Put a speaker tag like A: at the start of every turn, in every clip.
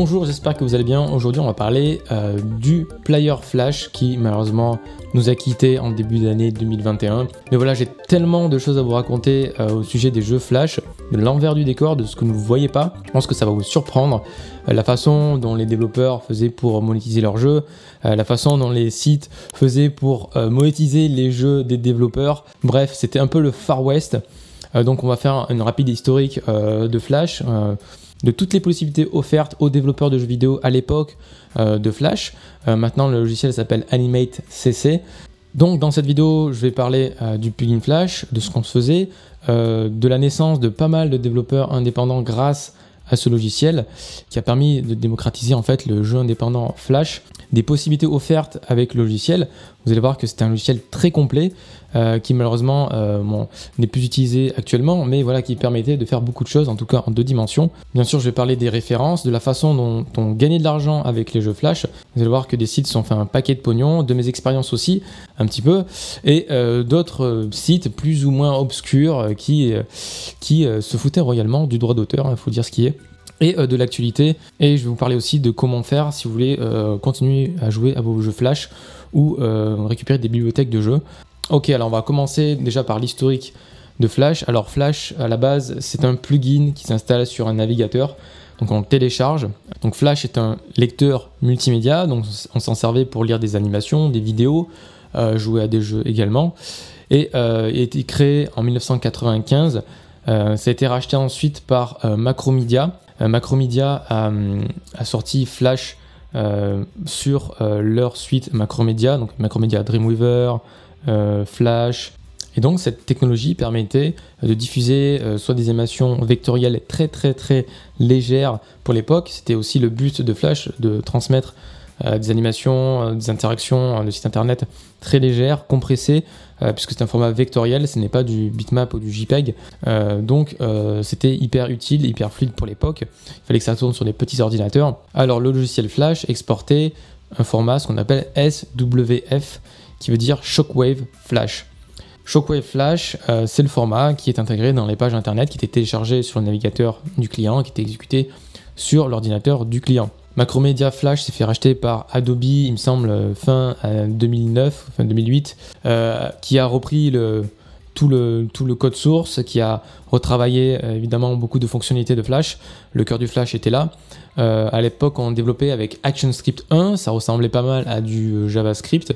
A: Bonjour, j'espère que vous allez bien. Aujourd'hui, on va parler euh, du player Flash qui malheureusement nous a quittés en début d'année 2021. Mais voilà, j'ai tellement de choses à vous raconter euh, au sujet des jeux Flash, de l'envers du décor, de ce que vous ne voyez pas. Je pense que ça va vous surprendre. Euh, la façon dont les développeurs faisaient pour monétiser leurs jeux, la façon dont les sites faisaient pour monétiser les jeux des développeurs. Bref, c'était un peu le Far West. donc on va faire une rapide historique de Flash de toutes les possibilités offertes aux développeurs de jeux vidéo à l'époque euh, de Flash. Euh, maintenant, le logiciel s'appelle Animate CC. Donc, dans cette vidéo, je vais parler euh, du plugin Flash, de ce qu'on se faisait, de la naissance de pas mal de développeurs indépendants grâce à ce logiciel qui a permis de démocratiser en fait le jeu indépendant Flash, des possibilités offertes avec le logiciel. Vous allez voir que c'est un logiciel très complet euh, qui malheureusement euh, n'est plus utilisé actuellement, mais voilà qui permettait de faire beaucoup de choses, en tout cas en deux dimensions. Bien sûr, je vais parler des références, de la façon dont on gagnait de l'argent avec les jeux Flash. Vous allez voir que des sites sont fait un paquet de pognon, de mes expériences aussi, un petit peu, et euh, d'autres sites plus ou moins obscurs qui, qui se foutaient royalement du droit d'auteur, il hein, faut dire ce qui est et de l'actualité. Et je vais vous parler aussi de comment faire si vous voulez continuer à jouer à vos jeux Flash ou récupérer des bibliothèques de jeux. Ok, alors on va commencer déjà par l'historique de Flash. Alors Flash, à la base, c'est un plugin qui s'installe sur un navigateur. Donc on le télécharge. Donc Flash est un lecteur multimédia. Donc on s'en servait pour lire des animations, des vidéos, euh, jouer à des jeux également. Et euh, il a été créé en 1995. Euh, ça a été racheté ensuite par Macromedia. Macromedia a, sorti Flash sur leur suite Macromedia, donc Macromedia Dreamweaver, Flash. Et donc cette technologie permettait de diffuser euh, soit des animations vectorielles très très très légères pour l'époque. C'était aussi le but de Flash de transmettre euh, des animations, des interactions de site internet très légères, compressées, puisque c'est un format vectoriel, ce n'est pas du bitmap ou du JPEG. donc c'était hyper utile, hyper fluide pour l'époque. Il fallait que ça tourne sur des petits ordinateurs. Alors le logiciel Flash exportait un format, ce qu'on appelle SWF, qui veut dire Shockwave Flash. Shockwave Flash, euh, c'est le format qui est intégré dans les pages internet, qui était téléchargé sur le navigateur du client, qui était exécuté sur l'ordinateur du client. Macromedia Flash s'est fait racheter par Adobe, il me semble, fin 2009, fin 2008, euh, qui a repris tout, le, code source, qui a retravaillé euh, évidemment beaucoup de fonctionnalités de Flash. Le cœur du Flash était là. à l'époque, on développait avec ActionScript 1, ça ressemblait pas mal à du JavaScript.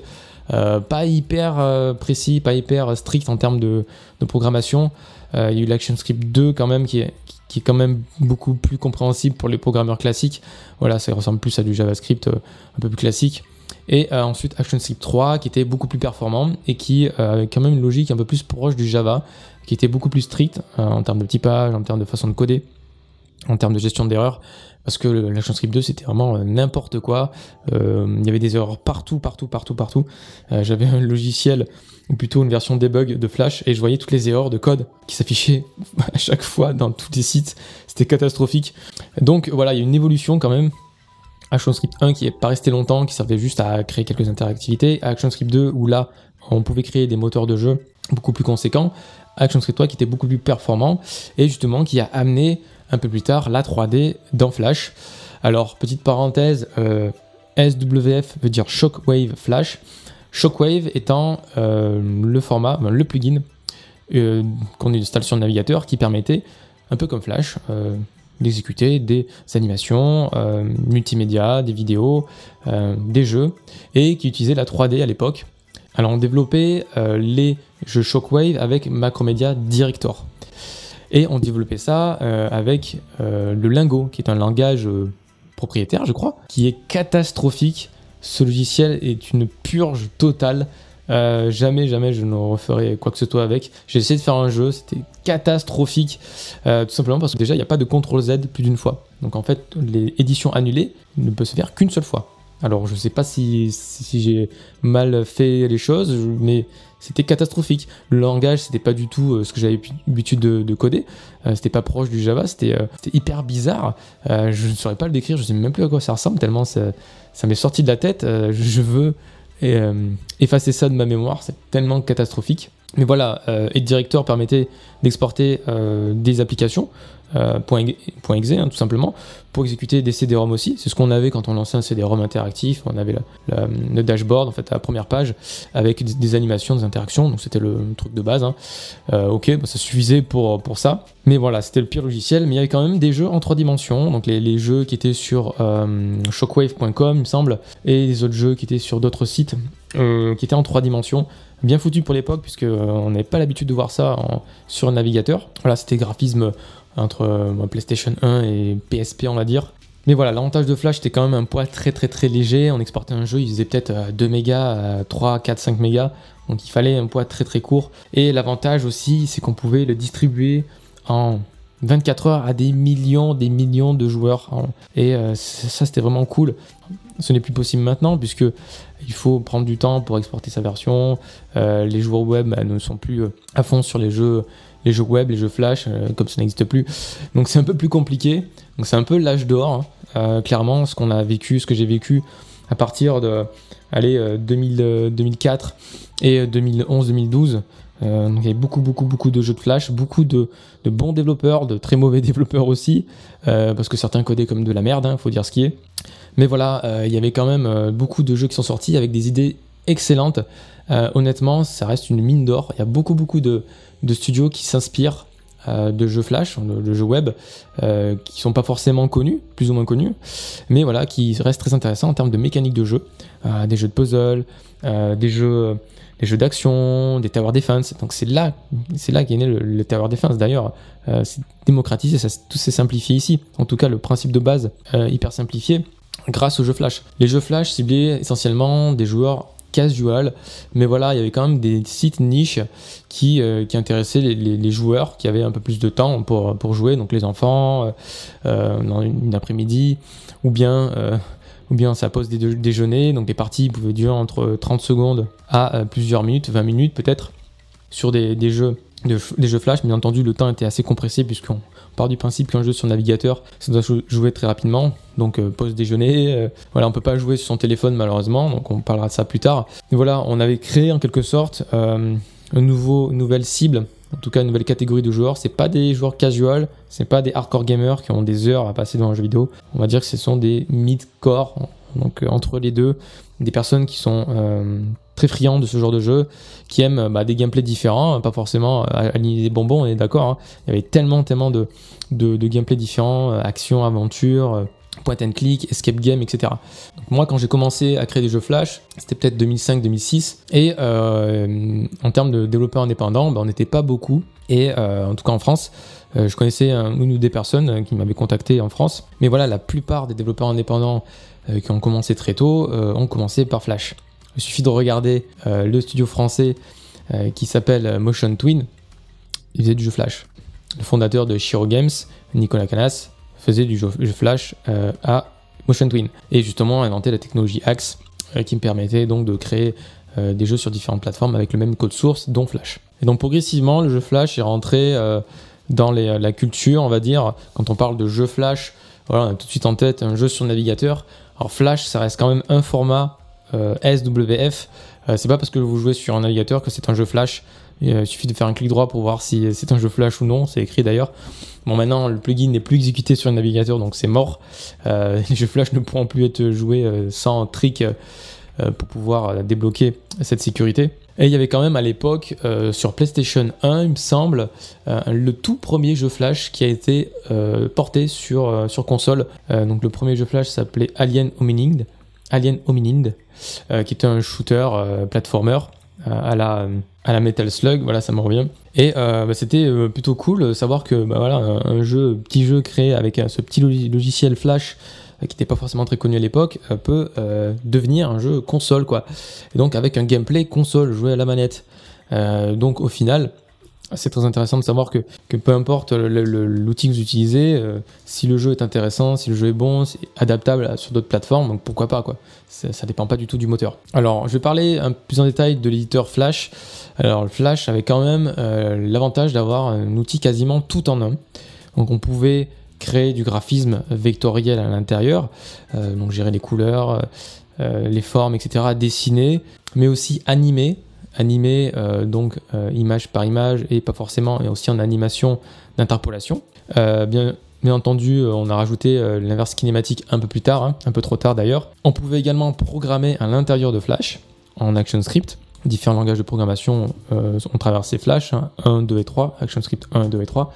A: Euh, pas hyper euh, précis, pas hyper strict en termes de, programmation. Euh, il y a eu l'ActionScript 2 quand même qui est, qui est quand même beaucoup plus compréhensible pour les programmeurs classiques. Voilà, ça ressemble plus à du JavaScript un peu plus classique. Et ensuite ActionScript 3 qui était beaucoup plus performant et qui avait quand même une logique un peu plus proche du Java, qui était beaucoup plus strict en termes de typage, en termes de façon de coder, en termes de gestion d'erreurs parce que l'ActionScript 2 c'était vraiment euh, n'importe quoi. Euh, il y avait des erreurs partout, partout, partout, partout. Euh, j'avais un logiciel ou plutôt une version debug de Flash et je voyais toutes les erreurs de code qui s'affichaient à chaque fois dans tous les sites. C'était catastrophique. Donc voilà, il y a une évolution quand même. ActionScript 1 qui est pas resté longtemps, qui servait juste à créer quelques interactivités. ActionScript 2 où là on pouvait créer des moteurs de jeu beaucoup plus conséquents. ActionScript 3 qui était beaucoup plus performant et justement qui a amené un peu plus tard la 3D dans Flash. Alors, petite parenthèse, euh, SWF veut dire Shockwave Flash. Shockwave étant euh, le format, ben, le plugin euh, qu'on installe sur le navigateur qui permettait, un peu comme Flash, d'exécuter des animations multimédia, des vidéos, des jeux, et qui utilisait la 3D à l'époque. Alors on développait les jeux Shockwave avec Macromedia Director. Et on développait ça euh, avec euh, le Lingo, qui est un langage euh, propriétaire, je crois, qui est catastrophique. Ce logiciel est une purge totale. jamais, jamais je ne referai quoi que ce soit avec. J'ai essayé de faire un jeu, c'était catastrophique, tout simplement parce que déjà il n'y a pas de CTRL Z plus d'une fois. Donc en fait, les éditions annulées ne peuvent se faire qu'une seule fois. Alors je sais pas si, j'ai mal fait les choses, mais c'était catastrophique. Le langage, c'était pas du tout euh, ce que j'avais l'habitude de, coder. Euh, c'était pas proche du Java, c'était euh, hyper bizarre. je ne saurais pas le décrire, je sais même plus à quoi ça ressemble, tellement ça, m'est sorti de la tête. je veux effacer ça de ma mémoire, c'est tellement catastrophique. Mais voilà, Director permettait d'exporter des applications .exe hein, tout simplement pour exécuter des CD-ROM aussi. C'est ce qu'on avait quand on lançait un CD-ROM interactif. On avait le, dashboard, en fait, à la première page, avec des, animations, des interactions. Donc c'était le truc de base. Hein. Euh, ok, bah, ça suffisait pour, pour ça. Mais voilà, c'était le pire logiciel. Mais il y avait quand même des jeux en trois dimensions. Donc les, jeux qui étaient sur euh, shockwave.com, il me semble, et les autres jeux qui étaient sur d'autres sites euh, qui étaient en trois dimensions bien foutu pour l'époque puisque on n'avait pas l'habitude de voir ça sur un navigateur. Voilà, c'était graphisme entre euh, PlayStation 1 et PSP, on va dire. Mais voilà, l'avantage de Flash, c'était quand même un poids très très très léger. On exportait un jeu, il faisait peut-être 2 euh, mégas, 3, 4, 5 mégas. Donc il fallait un poids très très court. Et l'avantage aussi, c'est qu'on pouvait le distribuer en 24 heures à des millions, des millions de joueurs. Et euh, ça, c'était vraiment cool. Ce n'est plus possible maintenant, puisque il faut prendre du temps pour exporter sa version. les joueurs web bah, ne sont plus à fond sur les jeux les jeux web, les jeux flash, euh, comme ça n'existe plus. Donc c'est un peu plus compliqué. Donc c'est un peu l'âge d'or, hein. euh, clairement, ce qu'on a vécu, ce que j'ai vécu à partir de allez, 2004 euh, et 2011-2012. donc il y avait beaucoup, beaucoup, beaucoup de jeux de flash, beaucoup de, bons développeurs, de très mauvais développeurs aussi, parce que certains codaient comme de la merde, il hein, faut dire ce qui est. Mais voilà, il y avait quand même beaucoup de jeux qui sont sortis avec des idées excellentes. honnêtement, ça reste une mine d'or. Il y a beaucoup, beaucoup de, studios qui s'inspirent euh, de jeux flash, de, jeux web, euh, qui sont pas forcément connus, plus ou moins connus, mais voilà, qui restent très intéressants en termes de mécanique de jeu, euh, des jeux de puzzle, des jeux, d'action, des tower defense. Donc c'est là, c'est là qu'est né le, tower defense. D'ailleurs, c'est démocratisé, tout s'est simplifié ici. En tout cas, le principe de base hyper simplifié grâce aux jeux flash. Les jeux flash ciblaient essentiellement des joueurs casual. Mais voilà, il y avait quand même des sites niches qui, euh, qui intéressaient les, joueurs qui avaient un peu plus de temps pour, pour jouer, donc les enfants, euh, euh, dans une, après-midi, ou bien, ou bien sa pause déjeuner. Donc les parties pouvaient durer entre 30 secondes à plusieurs minutes, 20 minutes peut-être, sur des, des jeux des jeux flash, bien entendu, le temps était assez compressé puisqu'on part du principe qu'un jeu sur navigateur, ça doit jouer très rapidement. Donc euh, pause déjeuner, euh, voilà, on peut pas jouer sur son téléphone malheureusement, donc on parlera de ça plus tard. Mais voilà, on avait créé en quelque sorte euh, nouveau, une nouvelle cible, en tout cas une nouvelle catégorie de joueurs. C'est pas des joueurs casual, c'est pas des hardcore gamers qui ont des heures à passer dans un jeu vidéo. On va dire que ce sont des mid-core, donc entre les deux, des personnes qui sont très friands de ce genre de jeu, qui aiment bah, des gameplays différents, pas forcément euh, aligner des bonbons, on est d'accord. Hein. Il y avait tellement, tellement de, gameplays différents, euh, action, aventure, euh, point and click, escape game, etc. Moi, quand j'ai commencé à créer des jeux Flash, c'était peut-être 2005-2006, et en termes de développeurs indépendants, bah, on n'était pas beaucoup, et en tout cas en France, je connaissais une ou des personnes qui m'avaient contacté en France, mais voilà, la plupart des développeurs indépendants qui ont commencé très tôt ont commencé par Flash. Il suffit de regarder euh, le studio français euh, qui s'appelle Motion Twin. Il faisait du jeu Flash. Le fondateur de Shiro Games, Nicolas Canas, faisait du jeu, Flash euh, à Motion Twin. Et justement a inventé la technologie Axe qui me permettait donc de créer des jeux sur différentes plateformes avec le même code source, dont Flash. Et donc progressivement, le jeu Flash est rentré dans la culture, on va dire. Quand on parle de jeu Flash, on a tout de suite en tête un jeu sur navigateur. Alors Flash, ça reste quand même un format euh, SWF. Euh, c'est pas parce que vous jouez sur un navigateur que c'est un jeu flash. Euh, il suffit de faire un clic droit pour voir si c'est un jeu flash ou non. C'est écrit d'ailleurs. Bon, maintenant, le plugin n'est plus exécuté sur un navigateur, donc c'est mort. les jeux flash ne pourront plus être joués sans trick pour pouvoir débloquer cette sécurité. Et il y avait quand même à l'époque, sur PlayStation 1, il me semble, le tout premier jeu Flash qui a été porté sur, console. donc le premier jeu Flash s'appelait Alien. Alien euh, qui était un shooter euh, platformer euh, à la, à la Metal Slug, voilà, ça me revient. Et bah, c'était plutôt cool de savoir que bah, voilà, un, jeu, petit jeu créé avec ce petit logiciel Flash qui n'était pas forcément très connu à l'époque, peut devenir un jeu console, quoi. Et donc avec un gameplay console, joué à la manette. donc au final, c'est très intéressant de savoir que, peu importe l'outil que vous utilisez, euh, si le jeu est intéressant, si le jeu est bon, c'est adaptable sur d'autres plateformes, donc pourquoi pas quoi. Ça, ne dépend pas du tout du moteur. Alors, je vais parler un peu plus en détail de l'éditeur Flash. Alors, le Flash avait quand même euh, l'avantage d'avoir un outil quasiment tout en un. Donc, on pouvait créer du graphisme vectoriel à l'intérieur, euh, donc gérer les couleurs, les formes, etc., dessiner, mais aussi animer animé, donc image par image, et pas forcément, et aussi en animation d'interpolation. bien, Bien entendu, on a rajouté l'inverse kinématique un peu plus tard, hein, un peu trop tard d'ailleurs. On pouvait également programmer à l'intérieur de Flash en ActionScript différents langages de programmation euh, ont traversé Flash, 1, 2 et 3, ActionScript 1, 2 et 3.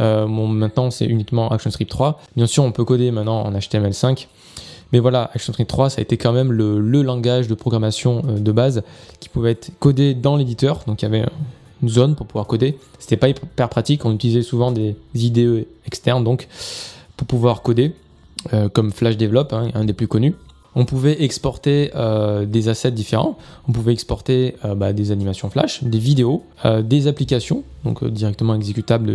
A: Euh, maintenant, c'est uniquement ActionScript 3. Bien sûr, on peut coder maintenant en HTML5. Mais voilà, ActionScript 3, ça a été quand même le, langage de programmation euh, de base qui pouvait être codé dans l'éditeur. Donc il y avait une zone pour pouvoir coder. C'était pas hyper pratique. On utilisait souvent des IDE externes donc pour pouvoir coder, comme Flash Develop, hein, un des plus connus. On pouvait exporter euh, des assets différents. On pouvait exporter euh, bah, des animations flash, des vidéos, euh, des applications, donc directement exécutables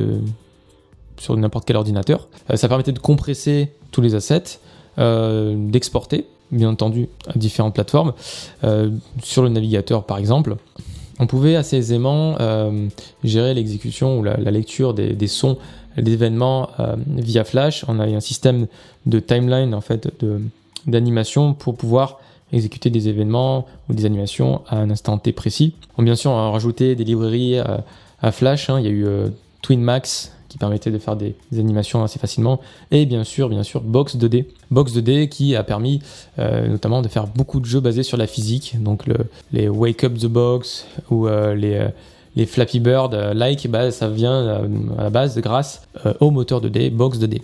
A: sur n'importe quel ordinateur. ça permettait de compresser tous les assets, d'exporter, bien entendu, à différentes plateformes, sur le navigateur par exemple. On pouvait assez aisément gérer l'exécution ou la, lecture des, des sons d'événements via Flash. On avait un système de timeline en fait d'animation pour pouvoir exécuter des événements ou des animations à un instant T précis. bien sûr, on a rajouté des librairies euh, à, Flash. Hein. Il y a eu euh, TwinMax qui permettait de faire des, animations assez facilement. Et bien sûr, bien sûr, Box 2D. Box 2D qui a permis euh, notamment de faire beaucoup de jeux basés sur la physique. Donc les Wake Up the Box ou les les Flappy Bird like, bah, ça vient à la base grâce au moteur 2D, Box 2D.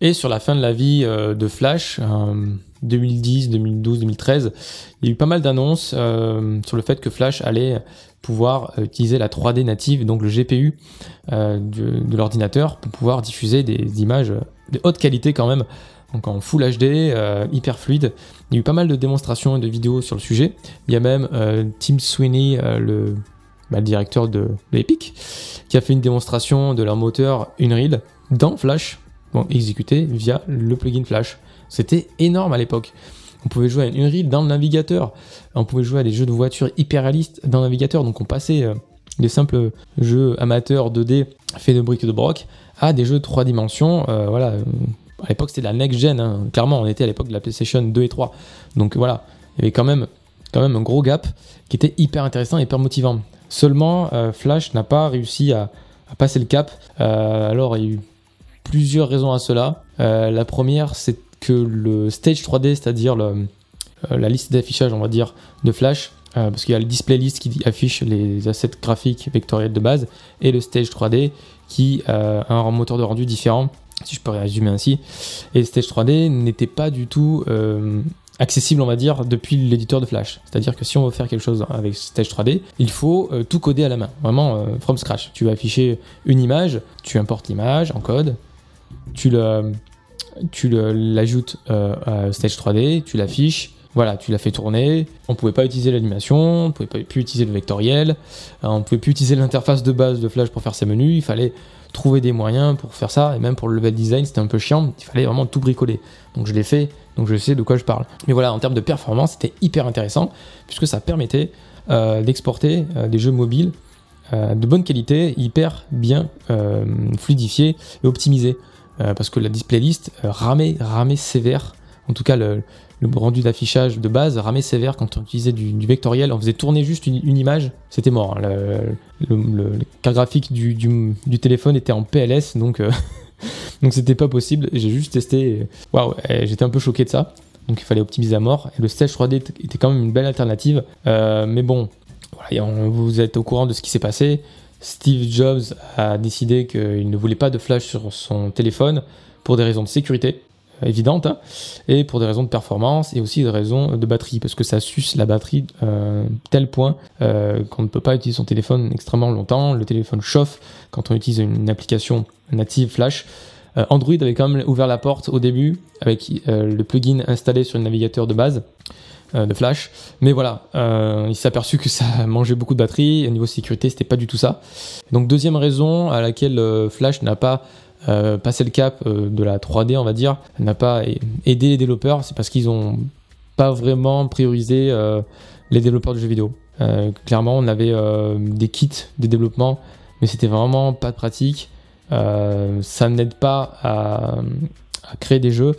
A: Et sur la fin de la vie euh, de Flash, 2010, 2012, 2013, il y a eu pas mal d'annonces euh, sur le fait que Flash allait pouvoir euh, utiliser la 3D native, donc le GPU de, l'ordinateur, pour pouvoir diffuser des images de haute qualité quand même, donc en Full HD, hyper fluide. Il y a eu pas mal de démonstrations et de vidéos sur le sujet. Il y a même Tim Sweeney, le, bah, le, directeur de, de, Epic, qui a fait une démonstration de leur moteur Unreal dans Flash exécuté via le plugin Flash. C'était énorme à l'époque. On pouvait jouer à Unreal dans le navigateur. On pouvait jouer à des jeux de voitures hyper réalistes dans le navigateur. Donc on passait euh, des simples jeux amateurs 2D faits de briques de broc à des jeux de 3 dimensions. Euh, voilà. À l'époque, c'était la next gen. Hein. Clairement, on était à l'époque de la PlayStation 2 et 3. Donc voilà, il y avait quand même, quand même un gros gap qui était hyper intéressant, hyper motivant. Seulement, euh, Flash n'a pas réussi à, passer le cap. alors, il y a eu plusieurs raisons à cela. Euh, la première, c'est que le stage 3D, c'est-à-dire euh, la liste d'affichage, on va dire, de Flash, euh, parce qu'il y a le display list qui affiche les assets graphiques vectoriels de base, et le stage 3D qui a un moteur de rendu différent, si je peux résumer ainsi. Et le stage 3D n'était pas du tout accessible, on va dire, depuis l'éditeur de Flash. C'est-à-dire que si on veut faire quelque chose avec Stage 3D, il faut tout coder à la main, vraiment from scratch. Tu vas afficher une image, tu importes l'image en code, tu l'ajoutes euh, à Stage 3D, tu l'affiches, voilà, tu l'as fait tourner. On pouvait pas utiliser l'animation, on pouvait pas plus utiliser le vectoriel, euh, on pouvait plus utiliser l'interface de base de Flash pour faire ses menus. Il fallait trouver des moyens pour faire ça, et même pour le level design, c'était un peu chiant. Il fallait vraiment tout bricoler. Donc je l'ai fait, donc je sais de quoi je parle. Mais voilà, en termes de performance, c'était hyper intéressant puisque ça permettait euh, d'exporter des jeux mobiles de bonne qualité, hyper bien fluidifiés et optimisés. Euh, parce que la display list euh, ramait, ramait sévère. En tout cas, le, rendu d'affichage de base ramait sévère quand on utilisait du, vectoriel. On faisait tourner juste une, image, c'était mort. Hein. Le, le, graphique du, téléphone était en PLS, donc euh, donc c'était pas possible. J'ai juste testé. Waouh, j'étais un peu choqué de ça. Donc il fallait optimiser à mort. Et le Stage 3D était quand même une belle alternative. mais bon, vous êtes au courant de ce qui s'est passé. Steve Jobs a décidé qu'il ne voulait pas de flash sur son téléphone pour des raisons de sécurité euh, évidentes hein, et pour des raisons de performance et aussi des raisons de batterie parce que ça suce la batterie euh, tel point euh, qu'on ne peut pas utiliser son téléphone extrêmement longtemps. Le téléphone chauffe quand on utilise une application native flash. Android avait quand même ouvert la porte au début avec le plugin installé sur le navigateur de base de Flash. Mais voilà, euh, il s'est aperçu que ça mangeait beaucoup de batterie. Au niveau sécurité, c'était pas du tout ça. Donc deuxième raison à laquelle euh, Flash n'a pas passé le cap de la 3D, on va dire, n'a pas aidé les développeurs, c'est parce qu'ils ont pas vraiment priorisé les développeurs de jeux vidéo. clairement, on avait des kits de développement, mais c'était vraiment pas de pratique. ça n'aide pas à, créer des jeux.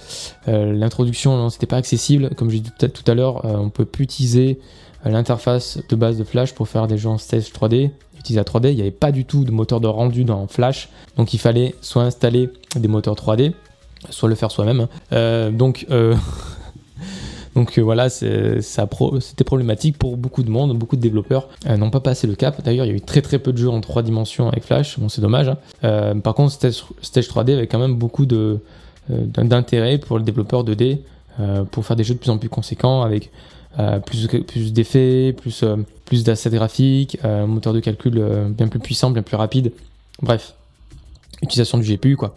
A: L'introduction, c'était pas accessible. Comme j'ai dit peut-être tout à l'heure, on peut plus utiliser l'interface de base de Flash pour faire des jeux en stage 3D. Utiliser la 3D, il n'y avait pas du tout de moteur de rendu dans Flash, donc il fallait soit installer des moteurs 3D, soit le faire soi-même. donc Donc euh, voilà, c'était problématique pour beaucoup de monde, beaucoup de développeurs euh, n'ont pas passé le cap. D'ailleurs, il y a eu très très peu de jeux en trois dimensions avec Flash, bon c'est dommage. Hein. Euh, par contre, Stage, 3D avait quand même beaucoup d'intérêt pour le développeur 2D pour faire des jeux de plus en plus conséquents avec plus, plus d'effets, plus, plus d'assets graphiques, moteur de calcul bien plus puissant, bien plus rapide. Bref, utilisation du GPU quoi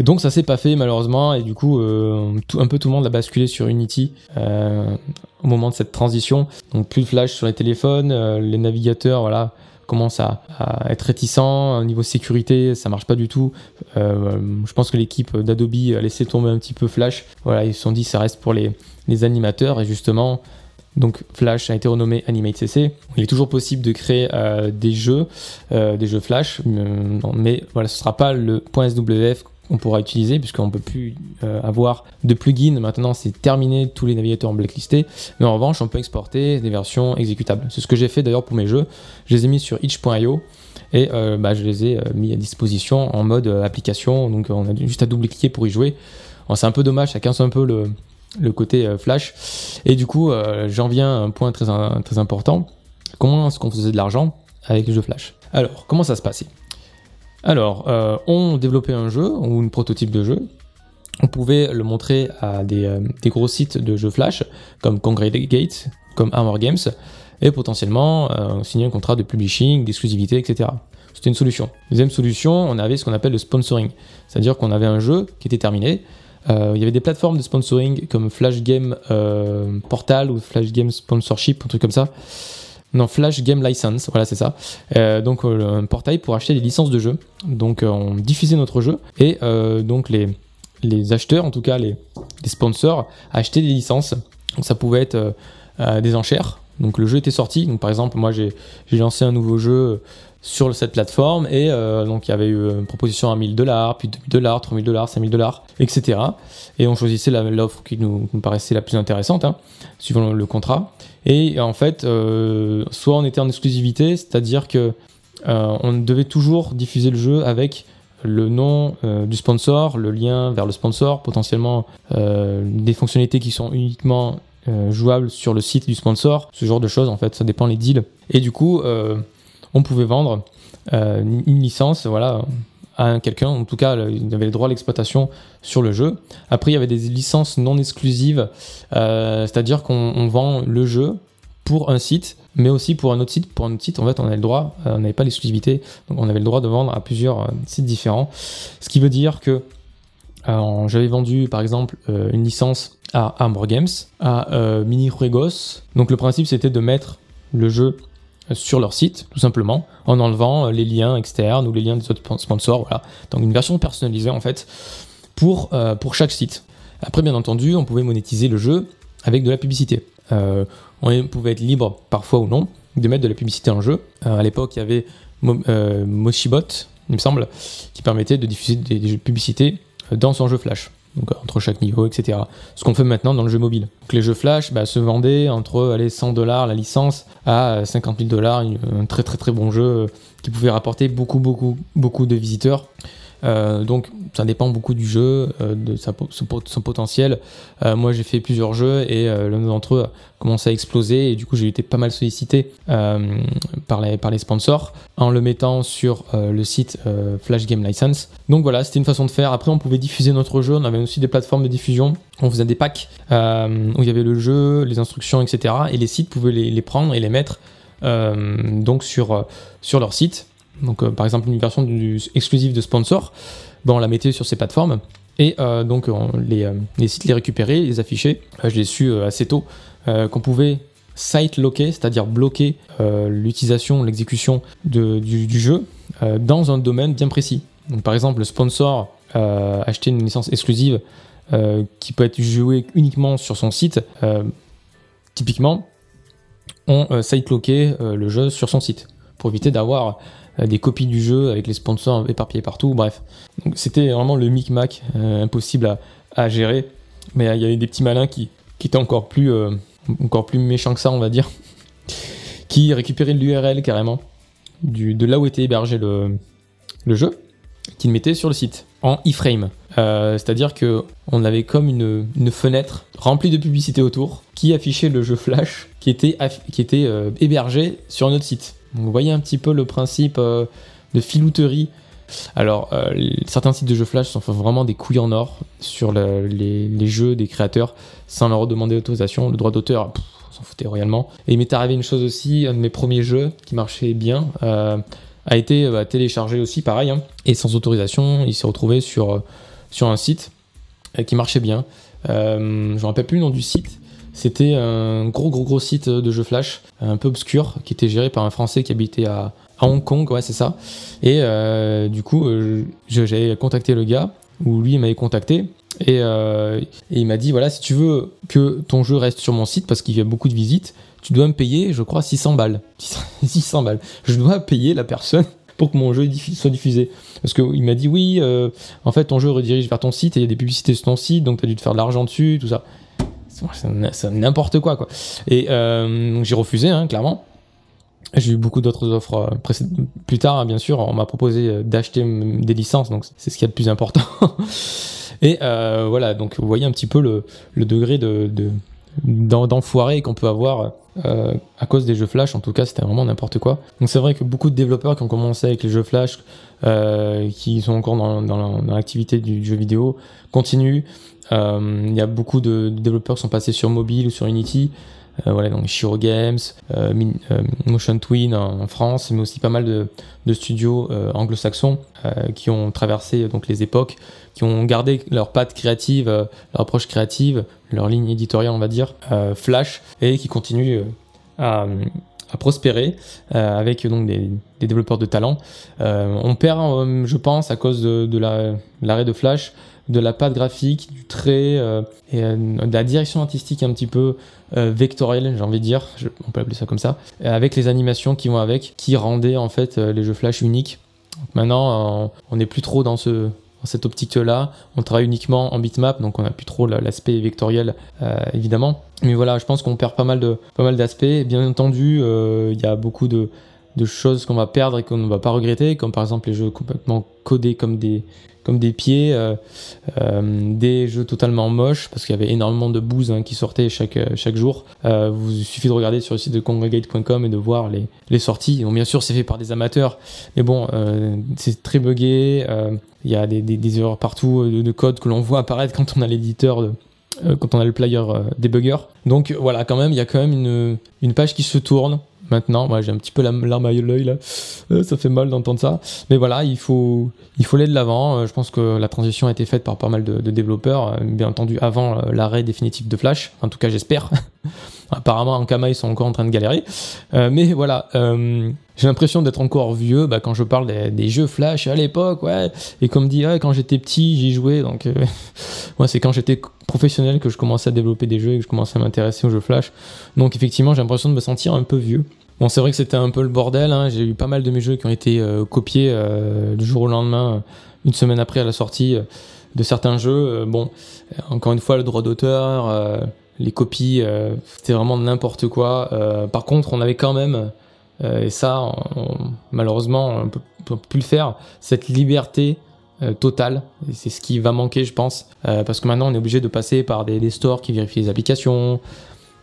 A: donc ça s'est pas fait malheureusement et du coup euh, un peu tout le monde a basculé sur Unity euh, au moment de cette transition. Donc plus de flash sur les téléphones, euh, les navigateurs voilà commencent à, être réticents au niveau sécurité, ça marche pas du tout. je pense que l'équipe d'Adobe a laissé tomber un petit peu Flash. Voilà ils se sont dit ça reste pour les, animateurs et justement donc Flash a été renommé Animate CC. Il est toujours possible de créer des jeux, des jeux Flash, mais voilà, ce sera pas le .swf on pourra utiliser puisqu'on peut plus euh, avoir de plugins. Maintenant, c'est terminé tous les navigateurs blacklistés. Mais en revanche, on peut exporter des versions exécutables. C'est ce que j'ai fait d'ailleurs pour mes jeux. Je les ai mis sur itch.io et euh, bah, je les ai euh, mis à disposition en mode application. Donc, on a juste à double-cliquer pour y jouer. c'est un peu dommage, ça casse un peu le, côté flash. Et du coup, j'en viens à un point très, très important. Comment est-ce qu'on faisait de l'argent avec les jeux flash? Alors, comment ça se passait? Alors, euh, on développait un jeu ou un prototype de jeu. On pouvait le montrer à des, euh, gros sites de jeux flash comme Congregate, comme Armor Games, et potentiellement euh, signer un contrat de publishing, d'exclusivité, etc. C'était une solution. Deuxième solution, on avait ce qu'on appelle le sponsoring, c'est-à-dire qu'on avait un jeu qui était terminé. il y avait des plateformes de sponsoring comme Flash Game Portal ou Flash Game Sponsorship, un truc comme ça non, Flash Game License, voilà, c'est ça. Euh, donc, euh, un portail pour acheter des licences de jeux. Donc, euh, on diffusait notre jeu et donc les, les acheteurs, en tout cas les, les sponsors, achetaient des licences. Donc, ça pouvait être des enchères. Donc, le jeu était sorti. Donc, par exemple, moi, j'ai lancé un nouveau jeu sur cette plateforme et donc il y avait eu une proposition à 1000 dollars, puis 2000 dollars, 3000 dollars, 5000 dollars, etc. Et on choisissait l'offre qui nous, paraissait la plus intéressante, hein, suivant le contrat. Et en fait, euh, soit on était en exclusivité, c'est-à-dire que euh, on devait toujours diffuser le jeu avec le nom euh, du sponsor, le lien vers le sponsor, potentiellement des fonctionnalités qui sont uniquement jouables sur le site du sponsor, ce genre de choses en fait, ça dépend les deals. Et du coup, on pouvait vendre une licence, voilà, à quelqu'un, en tout cas, il avait le droit à l'exploitation sur le jeu. Après, il y avait des licences non exclusives, euh, c'est-à-dire qu'on vend le jeu pour un site, mais aussi pour un autre site. Pour un autre site, en fait, on avait le droit, euh, on n'avait pas l'exclusivité, donc on avait le droit de vendre à plusieurs euh, sites différents. Ce qui veut dire que j'avais vendu, par exemple, une licence à Armor Games, à Mini Juegos. Donc le principe, c'était de mettre le jeu sur leur site, tout simplement, en enlevant euh, les liens externes ou les liens des autres sponsors. Voilà. Donc une version personnalisée en fait pour, euh, pour chaque site. Après, bien entendu, on pouvait monétiser le jeu avec de la publicité. Euh, on pouvait être libre, parfois ou non, de mettre de la publicité en jeu. à l'époque, il y avait Moshibot, il me semble, qui permettait de diffuser des, des jeux de publicité dans son jeu Flash donc entre chaque niveau, etc. Ce qu'on fait maintenant dans le jeu mobile. Donc les jeux Flash bah, se vendaient entre allez, 100 dollars la licence à 50 000 dollars, un très très très bon jeu euh, qui pouvait rapporter beaucoup beaucoup beaucoup de visiteurs. Euh, donc ça dépend beaucoup du jeu, euh, de son, potentiel. Euh, moi j'ai fait plusieurs jeux et l'un d'entre eux a commencé à exploser et du coup j'ai été pas mal sollicité par, les, par les sponsors en le mettant sur le site Flash Game License. Donc voilà, c'était une façon de faire. Après on pouvait diffuser notre jeu, on avait aussi des plateformes de diffusion, on faisait des packs où il y avait le jeu, les instructions, etc. Et les sites pouvaient les, les prendre et les mettre donc sur, sur leur site donc, euh, par exemple, une version exclusive de sponsor, on la mettait sur ces plateformes. Et euh, donc, les, euh, les, sites les récupéraient, les affichaient. je l'ai su assez tôt qu'on pouvait site locker, c'est-à-dire bloquer l'utilisation, l'exécution du, du, jeu dans un domaine bien précis. Donc, par exemple, le sponsor acheter une licence exclusive qui peut être jouée uniquement sur son site. typiquement, on site locker le jeu sur son site pour éviter d'avoir des copies du jeu avec les sponsors éparpillés partout. Bref, c'était vraiment le micmac impossible à, gérer. Mais il y avait des petits malins qui, étaient encore plus, encore plus méchants que ça, on va dire, qui récupéraient l'URL carrément de là où était hébergé le, jeu, qui le mettaient sur le site en iframe. Euh, c'est-à-dire que on avait comme une, fenêtre remplie de publicité autour qui affichait le jeu Flash qui était, qui était euh, hébergé sur notre site. Vous voyez un petit peu le principe euh, de filouterie. Alors, certains sites de jeux Flash sont vraiment des couilles en or sur les, jeux des créateurs sans leur demander d'autorisation. Le droit d'auteur, on s'en foutait royalement. Et il m'est arrivé une chose aussi, un de mes premiers jeux qui marchait bien a été bah, téléchargé aussi, pareil, hein, et sans autorisation, il s'est retrouvé sur sur un site euh, qui marchait bien. Euh, je ne me rappelle plus le nom du site. C'était un gros gros gros site de jeux flash, un peu obscur, qui était géré par un Français qui habitait à, Hong Kong, ouais c'est ça. Et euh, du coup, j'avais contacté le gars, ou lui m'avait contacté, et, il m'a dit voilà, si tu veux que ton jeu reste sur mon site, parce qu'il y a beaucoup de visites, tu dois me payer, je crois, 600 balles. 600 balles. Je dois payer la personne pour que mon jeu soit diffusé. Parce qu'il m'a dit oui, euh, en fait ton jeu redirige vers ton site et il y a des publicités sur ton site, donc tu as dû te faire de l'argent dessus, tout ça. C'est n'importe quoi quoi. Et euh, j'ai refusé, hein, clairement. J'ai eu beaucoup d'autres offres euh, plus tard, hein, bien sûr. On m'a proposé d'acheter des licences, donc c'est ce qui est le plus important. et voilà, donc vous voyez un petit peu le, degré de, d'enfoiré qu'on peut avoir euh, à cause des jeux Flash. En tout cas, c'était vraiment n'importe quoi. Donc c'est vrai que beaucoup de développeurs qui ont commencé avec les jeux Flash, euh, qui sont encore dans l'activité du jeu vidéo, continuent. Euh, il y a beaucoup de développeurs qui sont passés sur mobile ou sur Unity. Euh, voilà, donc Shiro Games, euh, Motion Twin en, France, mais aussi pas mal de, studios anglo-saxons qui ont traversé donc les époques, qui ont gardé leur patte créative, leur approche créative, leur ligne éditoriale, on va dire, Flash, et qui continuent à, prospérer avec donc des, développeurs de talent. on perd, je pense, à cause de l'arrêt de Flash, de la patte graphique, du trait euh, et euh, de la direction artistique un petit peu euh, vectorielle, j'ai envie de dire, on peut appeler ça comme ça, avec les animations qui vont avec, qui rendaient en fait les jeux Flash uniques. maintenant, on n'est plus trop dans ce cette optique-là. On travaille uniquement en bitmap, donc on n'a plus trop l'aspect vectoriel, évidemment. Mais voilà, je pense qu'on perd pas mal de pas mal d'aspects. Bien entendu, il y a beaucoup de, de choses qu'on va perdre et qu'on ne va pas regretter, comme par exemple les jeux complètement codés comme des, comme des pieds, euh, euh, des jeux totalement moches, parce qu'il y avait énormément de bouse hein, qui sortaient chaque, euh, chaque jour. Vous il suffit de regarder sur le site de congregate.com et de voir les, les sorties. Bon, bien sûr, c'est fait par des amateurs, mais bon, c'est très buggé. Il y a des, des, erreurs partout de, de code que l'on voit apparaître quand on a l'éditeur quand on a le player debugger. Donc voilà, quand même, il y a quand même une, une page qui se tourne maintenant. Moi, j'ai un petit peu la larme à l'œil là. Euh, ça fait mal d'entendre ça. Mais voilà, il faut, il faut aller de l'avant. Euh, je pense que la transition a été faite par pas mal de, développeurs, euh, bien entendu avant l'arrêt définitif de Flash. En tout cas, j'espère. Apparemment, en Kama, ils sont encore en train de galérer. mais voilà, j'ai l'impression d'être encore vieux bah, quand je parle des, jeux Flash à l'époque, ouais. Et comme dit, quand j'étais petit, j'y jouais. Donc, moi, c'est quand j'étais professionnel que je commençais à développer des jeux et que je commençais à m'intéresser aux jeux Flash. Donc, effectivement, j'ai l'impression de me sentir un peu vieux. Bon, c'est vrai que c'était un peu le bordel. Hein. J'ai eu pas mal de mes jeux qui ont été euh, copiés euh, du jour au lendemain, euh, une semaine après la sortie de certains jeux. bon, encore une fois, le droit d'auteur, les copies, c'était vraiment n'importe quoi. par contre, on avait quand même, et ça, malheureusement, on peut, peut plus le faire, cette liberté totale. Et c'est ce qui va manquer, je pense, parce que maintenant, on est obligé de passer par des stores qui vérifient les applications.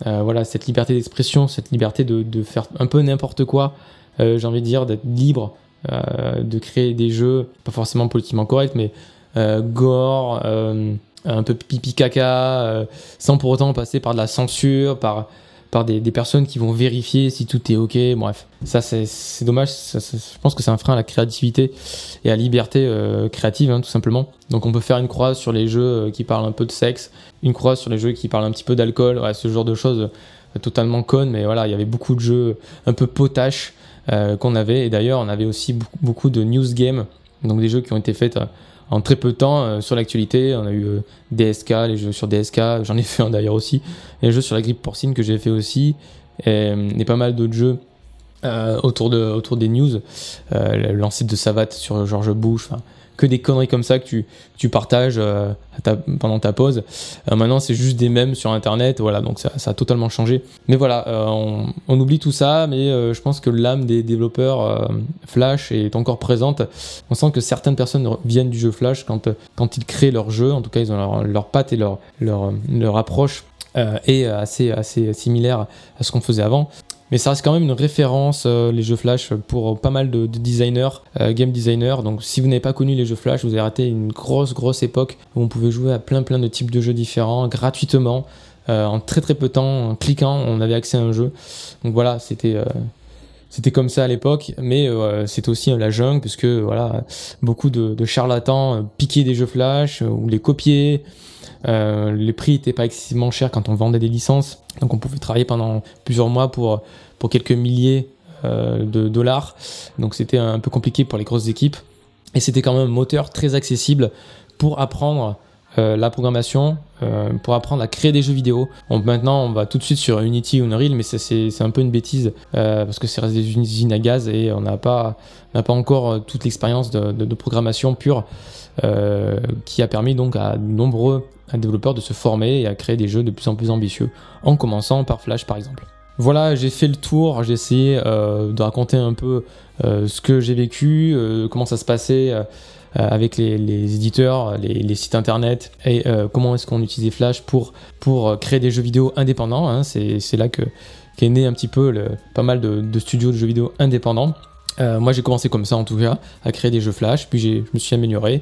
A: Euh, voilà, cette liberté d'expression, cette liberté de, faire un peu n'importe quoi, euh, j'ai envie de dire, d'être libre, euh, de créer des jeux, pas forcément politiquement corrects, mais gore, un peu pipi caca, sans pour autant passer par de la censure, par par des, personnes qui vont vérifier si tout est ok. Bref, ça c'est dommage. je pense que c'est un frein à la créativité et à la liberté euh, créative, hein, tout simplement. Donc on peut faire une croix sur les jeux euh, qui parlent un peu de sexe, une croix sur les jeux qui parlent un petit peu d'alcool, ce genre de choses euh, totalement connes. Mais voilà, il y avait beaucoup de jeux un peu potaches qu'on avait. Et d'ailleurs, on avait aussi beaucoup, beaucoup de news games, donc des jeux qui ont été faits en très peu de temps euh, sur l'actualité. On a eu euh, DSK, les jeux sur DSK, j'en ai fait un d'ailleurs aussi, les jeux sur la grippe porcine que j'ai fait aussi, et, pas mal d'autres jeux autour, de, autour des news, lancé de Savate sur George Bush, que des conneries comme ça que tu, tu partages euh, pendant ta pause. Euh, maintenant, c'est juste des mèmes sur Internet, voilà, donc ça, a totalement changé. Mais voilà, euh, on, on, oublie tout ça, mais je pense que l'âme des développeurs Flash est encore présente. On sent que certaines personnes viennent du jeu Flash quand, quand ils créent leur jeu, en tout cas, ils ont leur, leur patte et leur, leur, leur approche est assez, assez similaire à ce qu'on faisait avant. Mais ça reste quand même une référence, euh, les jeux Flash, pour pas mal de, designers, euh, game designers. Donc si vous n'avez pas connu les jeux Flash, vous avez raté une grosse, grosse époque où on pouvait jouer à plein, plein de types de jeux différents, gratuitement, euh, en très, très peu de temps, en cliquant, on avait accès à un jeu. Donc voilà, c'était... c'était comme ça à l'époque, mais c'était aussi la jungle, puisque voilà, beaucoup de, de charlatans piquaient des jeux Flash ou les copiaient. Euh, les prix n'étaient pas excessivement chers quand on vendait des licences, donc on pouvait travailler pendant plusieurs mois pour, quelques milliers euh, de dollars. Donc c'était un peu compliqué pour les grosses équipes. Et c'était quand même un moteur très accessible pour apprendre euh, la programmation, pour apprendre à créer des jeux vidéo. maintenant, on va tout de suite sur Unity ou Unreal, mais c'est un peu une bêtise parce que c'est des usines à gaz et on n'a pas, pas encore toute l'expérience de, de, programmation pure qui a permis donc à nombreux un développeur de se former et à créer des jeux de plus en plus ambitieux, en commençant par Flash par exemple. Voilà, j'ai fait le tour, j'ai essayé euh, de raconter un peu euh, ce que j'ai vécu, euh, comment ça se passait avec les, éditeurs, les, sites internet, et comment est-ce qu'on utilisait Flash pour, pour créer des jeux vidéo indépendants. Hein. C'est là que qu'est né un petit peu pas mal de, studios de jeux vidéo indépendants. Euh, moi j'ai commencé comme ça en tout cas, à créer des jeux Flash, puis je me suis amélioré.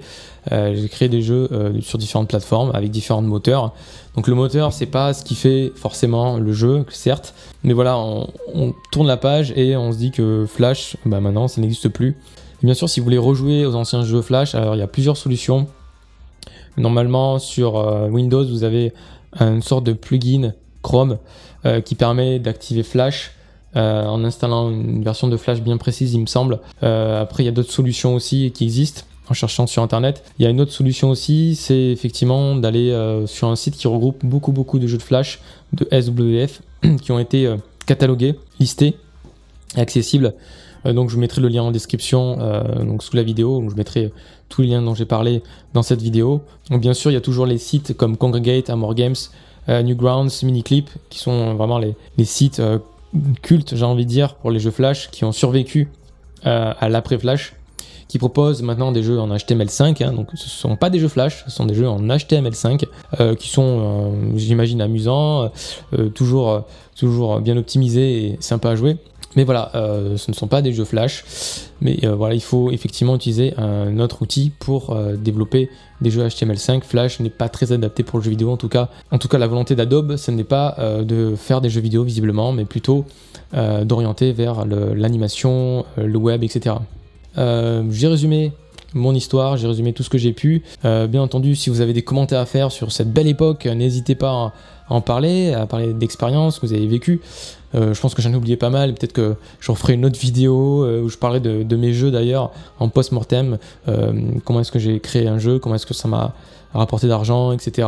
A: Euh, j'ai créé des jeux euh, sur différentes plateformes avec différents moteurs. Donc le moteur c'est pas ce qui fait forcément le jeu, certes, mais voilà, on, tourne la page et on se dit que Flash, bah maintenant ça n'existe plus. Bien sûr si vous voulez rejouer aux anciens jeux Flash, alors il y a plusieurs solutions. Normalement sur Windows vous avez une sorte de plugin Chrome qui permet d'activer Flash euh, en installant une version de Flash bien précise, il me semble. Euh, après, il y a d'autres solutions aussi qui existent en cherchant sur internet. Il y a une autre solution aussi, c'est effectivement d'aller euh, sur un site qui regroupe beaucoup beaucoup de jeux de Flash de SWF qui ont été catalogués, listés et accessibles. Donc je mettrai le lien en description donc sous la vidéo, donc je mettrai tous les liens dont j'ai parlé dans cette vidéo. Donc bien sûr, il y a toujours les sites comme Congregate, Amor Games, Newgrounds, Miniclip qui sont vraiment les, sites culte, j'ai envie de dire, pour les jeux Flash qui ont survécu euh, à l'après-Flash, qui proposent maintenant des jeux en HTML5. Hein, donc ce ne sont pas des jeux Flash, ce sont des jeux en HTML5 euh, qui sont, euh, j'imagine, amusants, toujours, toujours bien optimisés et sympas à jouer. Mais voilà, euh, ce ne sont pas des jeux flash, mais euh, voilà, il faut effectivement utiliser un autre outil pour euh, développer des jeux HTML5. Flash n'est pas très adapté pour le jeu vidéo, en tout cas. En tout cas, la volonté d'Adobe, ce n'est pas de faire des jeux vidéo visiblement, mais plutôt d'orienter vers l'animation, le, web, etc. j'ai résumé mon histoire, j'ai résumé tout ce que j'ai pu. bien entendu, si vous avez des commentaires à faire sur cette belle époque, n'hésitez pas à en parler, à parler d'expériences que vous avez vécues. Euh, je pense que j'en ai oublié pas mal. Peut-être que j'en ferai une autre vidéo euh, où je parlerai de, mes jeux d'ailleurs en post-mortem. Euh, comment est-ce que j'ai créé un jeu, comment est-ce que ça m'a rapporté d'argent, etc.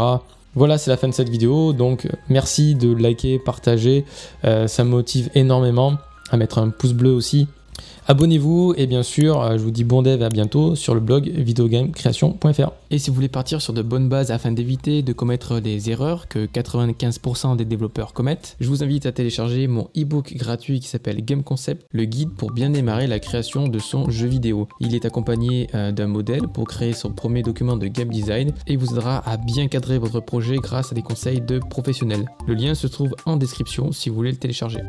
A: Voilà, c'est la fin de cette vidéo. Donc merci de liker, partager. ça me motive énormément à mettre un pouce bleu aussi Abonnez-vous et bien sûr, euh, je vous dis bon dev à bientôt sur le blog videogamecreation.fr. Et si vous voulez partir sur de bonnes bases afin d'éviter de commettre des erreurs que 95% des développeurs commettent, je vous invite à télécharger mon e-book gratuit qui s'appelle Game Concept, le guide pour bien démarrer la création de son jeu vidéo. Il est accompagné euh, d'un modèle pour créer son premier document de game design et vous aidera à bien cadrer votre projet grâce à des conseils de professionnels. Le lien se trouve en description si vous voulez le télécharger.